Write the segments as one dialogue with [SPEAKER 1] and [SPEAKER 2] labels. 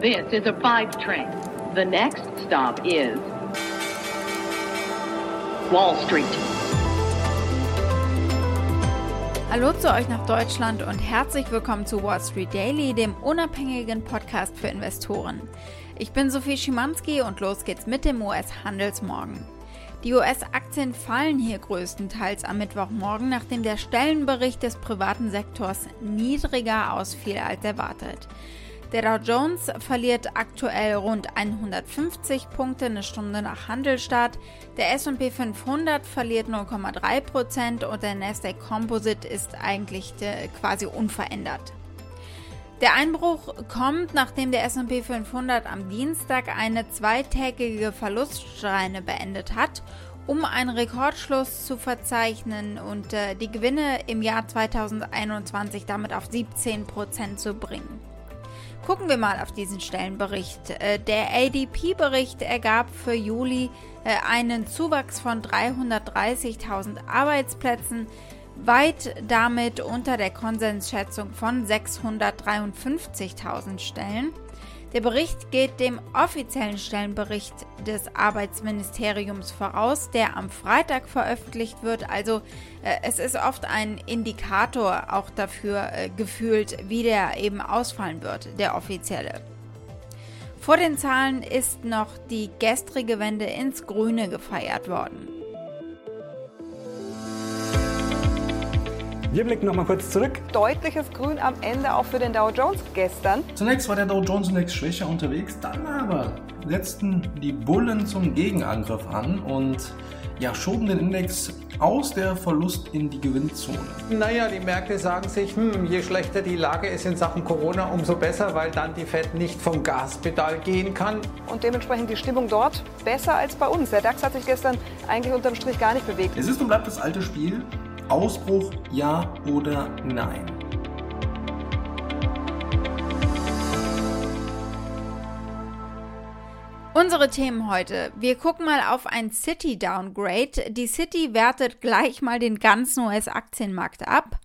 [SPEAKER 1] This is a five train. The next stop is Wall Street.
[SPEAKER 2] Hallo zu euch nach Deutschland und herzlich willkommen zu Wall Street Daily, dem unabhängigen Podcast für Investoren. Ich bin Sophie Schimanski und los geht's mit dem US-Handelsmorgen. Die US-Aktien fallen hier größtenteils am Mittwochmorgen, nachdem der Stellenbericht des privaten Sektors niedriger ausfiel als erwartet. Der Dow Jones verliert aktuell rund 150 Punkte eine Stunde nach Handelstart. Der S&P 500 verliert 0,3% und der Nasdaq Composite ist eigentlich äh, quasi unverändert. Der Einbruch kommt, nachdem der S&P 500 am Dienstag eine zweitägige Verluststreine beendet hat, um einen Rekordschluss zu verzeichnen und äh, die Gewinne im Jahr 2021 damit auf 17% zu bringen. Gucken wir mal auf diesen Stellenbericht. Äh, der ADP-Bericht ergab für Juli äh, einen Zuwachs von 330.000 Arbeitsplätzen, weit damit unter der Konsensschätzung von 653.000 Stellen. Der Bericht geht dem offiziellen Stellenbericht des Arbeitsministeriums voraus, der am Freitag veröffentlicht wird. Also äh, es ist oft ein Indikator auch dafür äh, gefühlt, wie der eben ausfallen wird, der offizielle. Vor den Zahlen ist noch die gestrige Wende ins Grüne gefeiert worden.
[SPEAKER 3] Wir blicken nochmal kurz zurück.
[SPEAKER 4] Deutliches Grün am Ende auch für den Dow Jones gestern.
[SPEAKER 5] Zunächst war der Dow Jones Index schwächer unterwegs, dann aber setzten die Bullen zum Gegenangriff an und ja, schoben den Index aus der Verlust in die Gewinnzone.
[SPEAKER 6] Naja, die Märkte sagen sich, hm, je schlechter die Lage ist in Sachen Corona, umso besser, weil dann die Fed nicht vom Gaspedal gehen kann.
[SPEAKER 4] Und dementsprechend die Stimmung dort besser als bei uns. Der DAX hat sich gestern eigentlich unterm Strich gar nicht bewegt.
[SPEAKER 5] Es ist und bleibt das alte Spiel. Ausbruch ja oder nein?
[SPEAKER 2] Unsere Themen heute. Wir gucken mal auf ein City Downgrade. Die City wertet gleich mal den ganzen US-Aktienmarkt ab.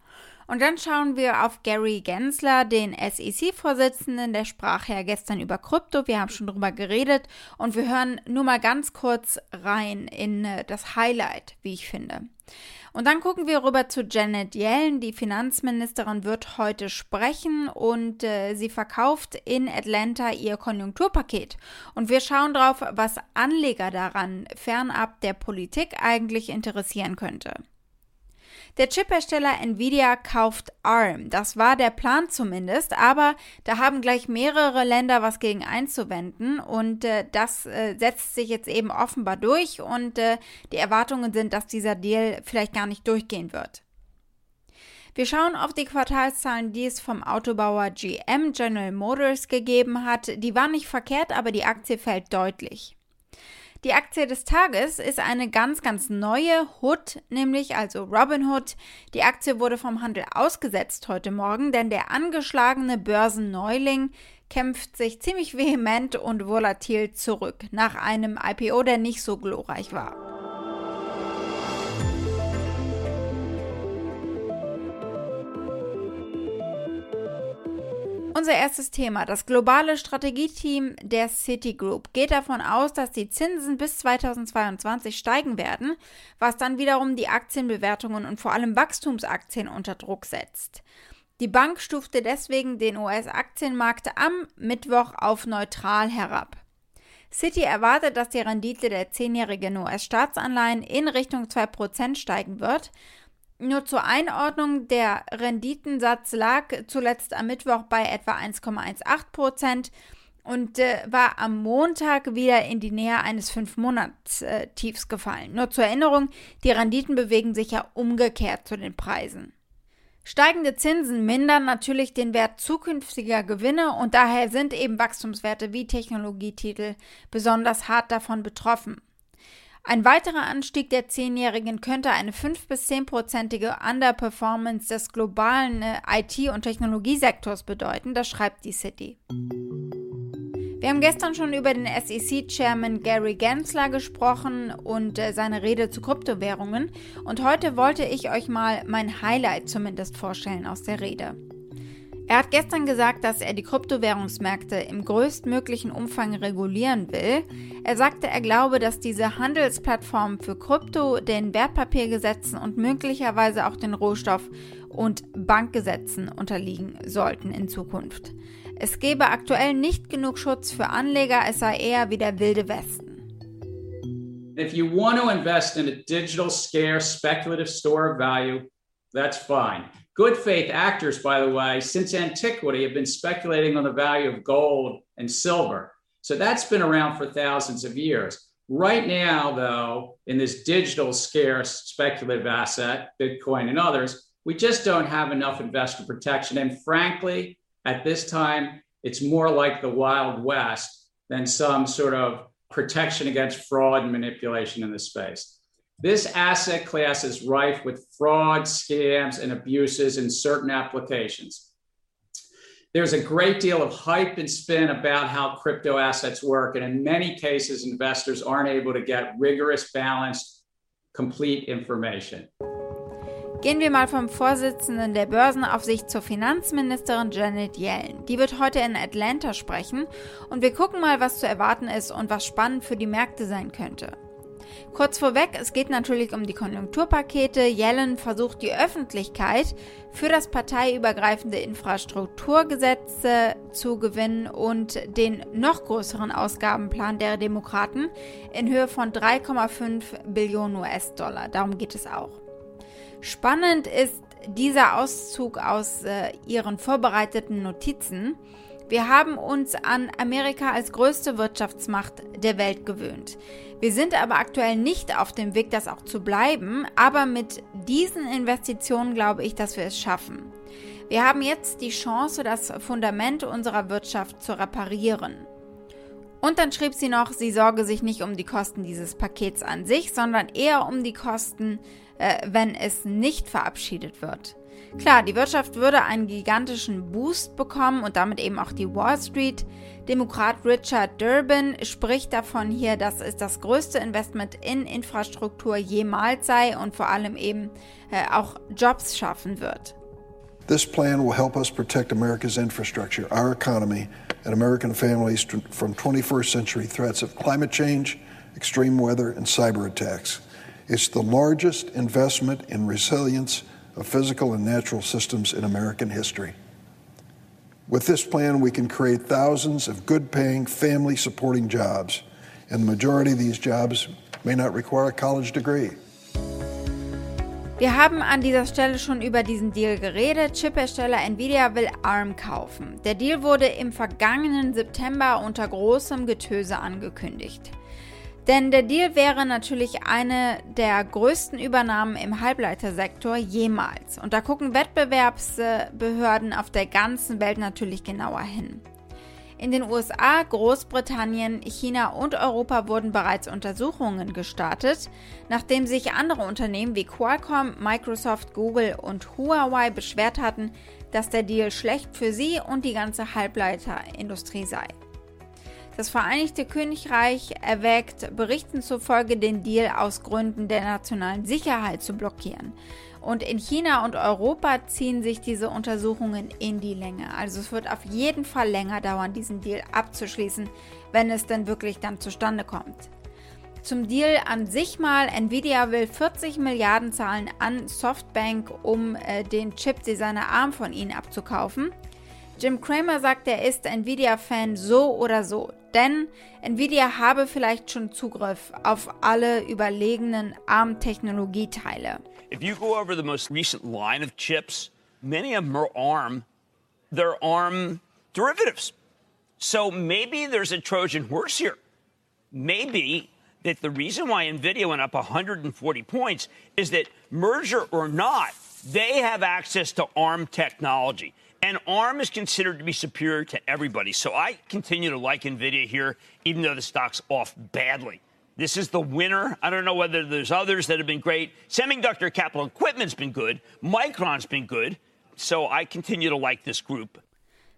[SPEAKER 2] Und dann schauen wir auf Gary Gensler, den SEC-Vorsitzenden, der sprach ja gestern über Krypto. Wir haben schon drüber geredet und wir hören nur mal ganz kurz rein in äh, das Highlight, wie ich finde. Und dann gucken wir rüber zu Janet Yellen. Die Finanzministerin wird heute sprechen und äh, sie verkauft in Atlanta ihr Konjunkturpaket. Und wir schauen drauf, was Anleger daran fernab der Politik eigentlich interessieren könnte. Der Chiphersteller Nvidia kauft ARM. Das war der Plan zumindest, aber da haben gleich mehrere Länder was gegen einzuwenden und äh, das äh, setzt sich jetzt eben offenbar durch und äh, die Erwartungen sind, dass dieser Deal vielleicht gar nicht durchgehen wird. Wir schauen auf die Quartalszahlen, die es vom Autobauer GM General Motors gegeben hat. Die waren nicht verkehrt, aber die Aktie fällt deutlich. Die Aktie des Tages ist eine ganz, ganz neue Hood, nämlich also Robinhood. Die Aktie wurde vom Handel ausgesetzt heute Morgen, denn der angeschlagene Börsenneuling kämpft sich ziemlich vehement und volatil zurück nach einem IPO, der nicht so glorreich war. Unser erstes Thema. Das globale Strategieteam der Citigroup geht davon aus, dass die Zinsen bis 2022 steigen werden, was dann wiederum die Aktienbewertungen und vor allem Wachstumsaktien unter Druck setzt. Die Bank stufte deswegen den US-Aktienmarkt am Mittwoch auf neutral herab. Citi erwartet, dass die Rendite der zehnjährigen US-Staatsanleihen in Richtung 2% steigen wird nur zur Einordnung, der Renditensatz lag zuletzt am Mittwoch bei etwa 1,18 Prozent und äh, war am Montag wieder in die Nähe eines 5-Monats-Tiefs gefallen. Nur zur Erinnerung, die Renditen bewegen sich ja umgekehrt zu den Preisen. Steigende Zinsen mindern natürlich den Wert zukünftiger Gewinne und daher sind eben Wachstumswerte wie Technologietitel besonders hart davon betroffen. Ein weiterer Anstieg der Zehnjährigen könnte eine 5- bis 10-prozentige Underperformance des globalen äh, IT- und Technologiesektors bedeuten, das schreibt die City. Wir haben gestern schon über den SEC-Chairman Gary Gensler gesprochen und äh, seine Rede zu Kryptowährungen und heute wollte ich euch mal mein Highlight zumindest vorstellen aus der Rede. Er hat gestern gesagt, dass er die Kryptowährungsmärkte im größtmöglichen Umfang regulieren will. Er sagte, er glaube, dass diese Handelsplattformen für Krypto den Wertpapiergesetzen und möglicherweise auch den Rohstoff- und Bankgesetzen unterliegen sollten in Zukunft. Es gebe aktuell nicht genug Schutz für Anleger, es sei eher wie der wilde Westen.
[SPEAKER 3] If you want to invest in a digital, scarce, speculative store of value, that's fine. Good faith actors, by the way, since antiquity have been speculating on the value of gold and silver. So that's been around for thousands of years. Right now, though, in this digital scarce speculative asset, Bitcoin and others, we just don't have enough investor protection. And frankly, at this time, it's more like the Wild West than some sort of protection against fraud and manipulation in the space. This asset class is rife with fraud, scams, and abuses in certain applications. There's a great deal of hype and spin about how crypto assets work, and in many cases, investors aren't able to get rigorous, balanced, complete information.
[SPEAKER 2] Gehen wir mal vom Vorsitzenden der Börsenaufsicht zur Finanzministerin Janet Yellen. Die wird heute in Atlanta sprechen und wir gucken mal, was zu erwarten ist und was spannend für die Märkte sein könnte. Kurz vorweg, es geht natürlich um die Konjunkturpakete. Yellen versucht die Öffentlichkeit für das parteiübergreifende Infrastrukturgesetz zu gewinnen und den noch größeren Ausgabenplan der Demokraten in Höhe von 3,5 Billionen US-Dollar. Darum geht es auch. Spannend ist dieser Auszug aus äh, ihren vorbereiteten Notizen. Wir haben uns an Amerika als größte Wirtschaftsmacht der Welt gewöhnt. Wir sind aber aktuell nicht auf dem Weg, das auch zu bleiben, aber mit diesen Investitionen glaube ich, dass wir es schaffen. Wir haben jetzt die Chance, das Fundament unserer Wirtschaft zu reparieren. Und dann schrieb sie noch, sie sorge sich nicht um die Kosten dieses Pakets an sich, sondern eher um die Kosten, äh, wenn es nicht verabschiedet wird. Klar, die Wirtschaft würde einen gigantischen Boost bekommen und damit eben auch die Wall Street. Demokrat Richard Durbin spricht davon hier, dass es das größte Investment in Infrastruktur jemals sei und vor allem eben äh, auch Jobs schaffen wird.
[SPEAKER 7] This plan will help us protect America's infrastructure, our economy, and American families from 21st century threats of climate change, extreme weather, and cyber attacks. It's the largest investment in resilience of physical and natural systems in American history. With this plan, we can create thousands of good paying, family supporting jobs, and the majority of these jobs may not require a college degree.
[SPEAKER 2] Wir haben an dieser Stelle schon über diesen Deal geredet. Chiphersteller Nvidia will ARM kaufen. Der Deal wurde im vergangenen September unter großem Getöse angekündigt. Denn der Deal wäre natürlich eine der größten Übernahmen im Halbleitersektor jemals. Und da gucken Wettbewerbsbehörden auf der ganzen Welt natürlich genauer hin. In den USA, Großbritannien, China und Europa wurden bereits Untersuchungen gestartet, nachdem sich andere Unternehmen wie Qualcomm, Microsoft, Google und Huawei beschwert hatten, dass der Deal schlecht für sie und die ganze Halbleiterindustrie sei. Das Vereinigte Königreich erwägt Berichten zufolge den Deal aus Gründen der nationalen Sicherheit zu blockieren. Und in China und Europa ziehen sich diese Untersuchungen in die Länge. Also es wird auf jeden Fall länger dauern, diesen Deal abzuschließen, wenn es denn wirklich dann zustande kommt. Zum Deal an sich mal, Nvidia will 40 Milliarden zahlen an Softbank, um äh, den Chip-Designer ARM von ihnen abzukaufen. Jim Cramer sagt, er ist Nvidia-Fan so oder so, denn Nvidia habe vielleicht schon Zugriff auf alle überlegenen ARM-Technologieteile.
[SPEAKER 8] If you go over the most recent line of chips, many of them are ARM. They're ARM derivatives. So maybe there's a Trojan horse here. Maybe that the reason why NVIDIA went up 140 points is that merger or not, they have access to ARM technology. And ARM is considered to be superior to everybody. So I continue to like NVIDIA here, even though the stock's off badly. This is the winner. I don't know whether there's others that have been great. Semiconductor capital equipment's been good. Micron's been good. So I continue to like this group.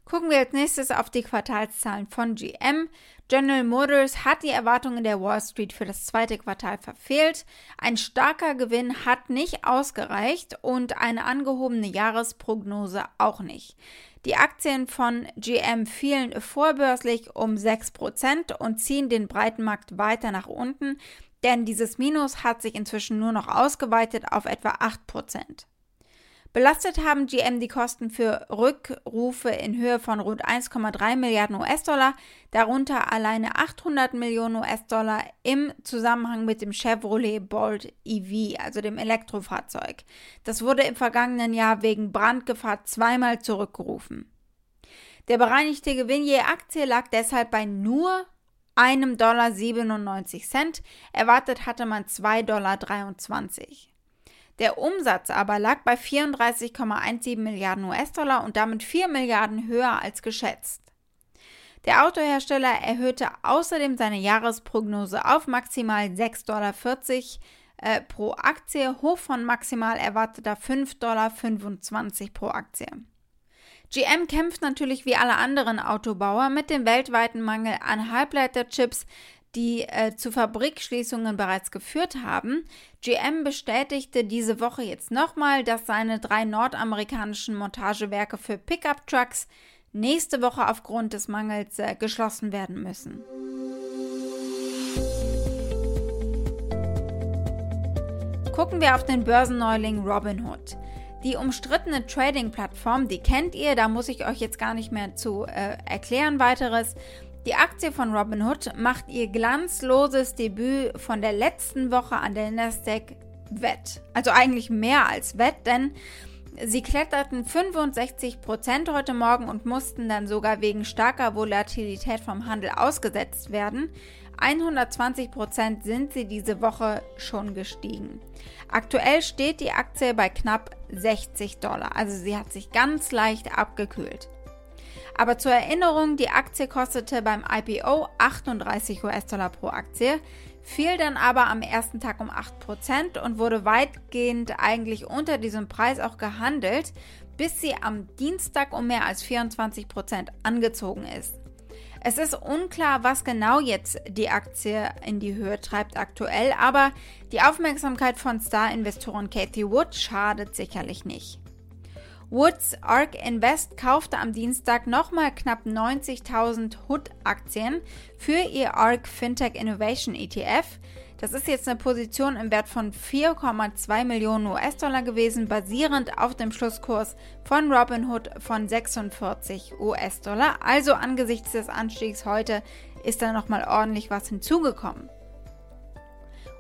[SPEAKER 2] Gucken wir als nächstes auf die Quartalszahlen von GM. General Motors hat die Erwartungen der Wall Street für das zweite Quartal verfehlt. Ein starker Gewinn hat nicht ausgereicht und eine angehobene Jahresprognose auch nicht. Die Aktien von GM fielen vorbörslich um 6% und ziehen den breiten Markt weiter nach unten, denn dieses Minus hat sich inzwischen nur noch ausgeweitet auf etwa 8%. Belastet haben GM die Kosten für Rückrufe in Höhe von rund 1,3 Milliarden US-Dollar, darunter alleine 800 Millionen US-Dollar im Zusammenhang mit dem Chevrolet Bolt EV, also dem Elektrofahrzeug. Das wurde im vergangenen Jahr wegen Brandgefahr zweimal zurückgerufen. Der bereinigte Gewinn je Aktie lag deshalb bei nur einem Dollar 97 Cent. Erwartet hatte man 2,23 Dollar. Der Umsatz aber lag bei 34,17 Milliarden US-Dollar und damit 4 Milliarden höher als geschätzt. Der Autohersteller erhöhte außerdem seine Jahresprognose auf maximal 6,40 Dollar äh, pro Aktie, hoch von maximal erwarteter 5,25 Dollar pro Aktie. GM kämpft natürlich wie alle anderen Autobauer mit dem weltweiten Mangel an Halbleiterchips, die äh, zu Fabrikschließungen bereits geführt haben. GM bestätigte diese Woche jetzt nochmal, dass seine drei nordamerikanischen Montagewerke für Pickup-Trucks nächste Woche aufgrund des Mangels äh, geschlossen werden müssen. Gucken wir auf den Börsenneuling Robinhood. Die umstrittene Trading-Plattform, die kennt ihr, da muss ich euch jetzt gar nicht mehr zu äh, erklären weiteres. Die Aktie von Robinhood macht ihr glanzloses Debüt von der letzten Woche an der Nasdaq wett. Also eigentlich mehr als wett, denn sie kletterten 65% heute Morgen und mussten dann sogar wegen starker Volatilität vom Handel ausgesetzt werden. 120% sind sie diese Woche schon gestiegen. Aktuell steht die Aktie bei knapp 60 Dollar, also sie hat sich ganz leicht abgekühlt. Aber zur Erinnerung, die Aktie kostete beim IPO 38 US-Dollar pro Aktie, fiel dann aber am ersten Tag um 8% und wurde weitgehend eigentlich unter diesem Preis auch gehandelt, bis sie am Dienstag um mehr als 24% angezogen ist. Es ist unklar, was genau jetzt die Aktie in die Höhe treibt aktuell, aber die Aufmerksamkeit von Star-Investorin Cathy Wood schadet sicherlich nicht. Woods ARK Invest kaufte am Dienstag nochmal knapp 90.000 HUD-Aktien für ihr ARK Fintech Innovation ETF. Das ist jetzt eine Position im Wert von 4,2 Millionen US-Dollar gewesen, basierend auf dem Schlusskurs von Robinhood von 46 US-Dollar. Also angesichts des Anstiegs heute ist da nochmal ordentlich was hinzugekommen.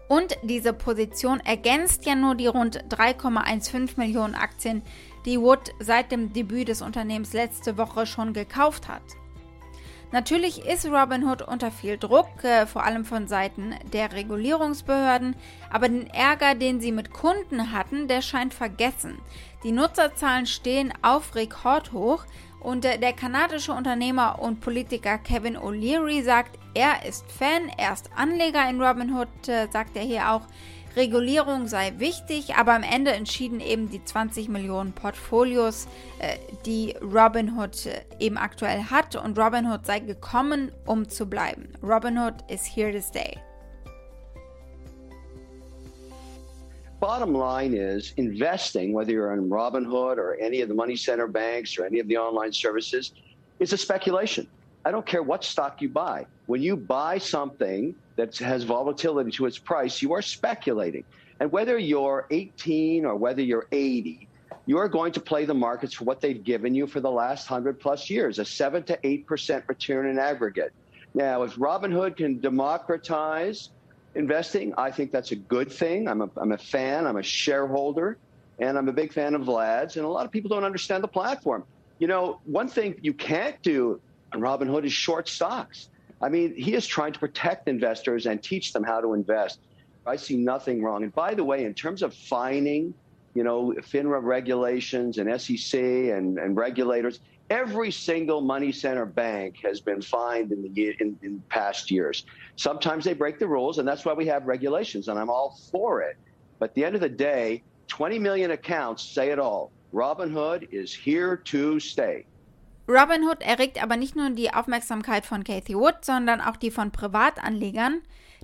[SPEAKER 2] Und diese Position ergänzt ja nur die rund 3,15 Millionen Aktien, die Wood seit dem Debüt des Unternehmens letzte Woche schon gekauft hat. Natürlich ist Robinhood unter viel Druck, äh, vor allem von Seiten der Regulierungsbehörden, aber den Ärger, den sie mit Kunden hatten, der scheint vergessen. Die Nutzerzahlen stehen auf Rekordhoch und äh, der kanadische Unternehmer und Politiker Kevin O'Leary sagt, er ist Fan, er ist Anleger in Robinhood, äh, sagt er hier auch. Regulierung sei wichtig, aber am Ende entschieden eben die 20 Millionen Portfolios, äh, die Robinhood äh, eben aktuell hat und Robinhood sei gekommen, um zu bleiben. Robinhood is here to stay.
[SPEAKER 9] Bottom line is investing, whether you're in Robinhood or any of the money center banks or any of the online services, is a speculation. I don't care what stock you buy. When you buy something, that has volatility to its price, you are speculating. And whether you're 18 or whether you're 80, you're going to play the markets for what they've given you for the last 100 plus years, a 7 to 8% return in aggregate. Now, if Robinhood can democratize investing, I think that's a good thing. I'm a, I'm a fan, I'm a shareholder, and I'm a big fan of Vlad's. And a lot of people don't understand the platform. You know, one thing you can't do on Robinhood is short stocks. I mean, he is trying to protect investors and teach them how to invest. I see nothing wrong. And by the way, in terms of fining, you know, FINRA regulations and SEC and, and regulators, every single money center bank has been fined in the in, in past years. Sometimes they break the rules, and that's why we have regulations, and I'm all for it. But at the end of the day, 20 million accounts say it all. Robinhood is here to stay.
[SPEAKER 2] Robinhood erregt aber nicht nur die Aufmerksamkeit von Cathy Wood, sondern auch die von Privatanlegern.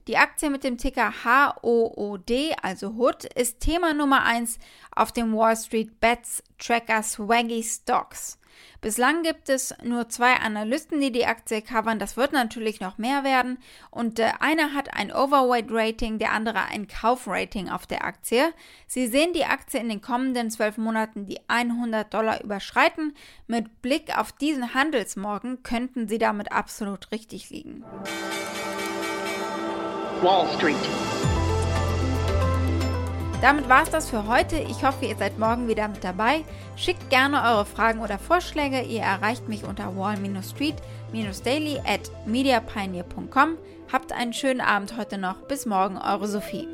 [SPEAKER 2] Die Aktie mit dem Ticker HOOD, also Hood, ist Thema Nummer 1 auf dem Wall Street Bets Tracker Swaggy Stocks. Bislang gibt es nur zwei Analysten, die die Aktie covern. Das wird natürlich noch mehr werden. Und äh, einer hat ein Overweight-Rating, der andere ein Kaufrating auf der Aktie. Sie sehen die Aktie in den kommenden zwölf Monaten die 100 Dollar überschreiten. Mit Blick auf diesen Handelsmorgen könnten sie damit absolut richtig liegen.
[SPEAKER 1] Wall Street.
[SPEAKER 2] Damit war es das für heute. Ich hoffe, ihr seid morgen wieder mit dabei. Schickt gerne eure Fragen oder Vorschläge. Ihr erreicht mich unter wall-street-daily at mediapioneer.com. Habt einen schönen Abend heute noch. Bis morgen, eure Sophie.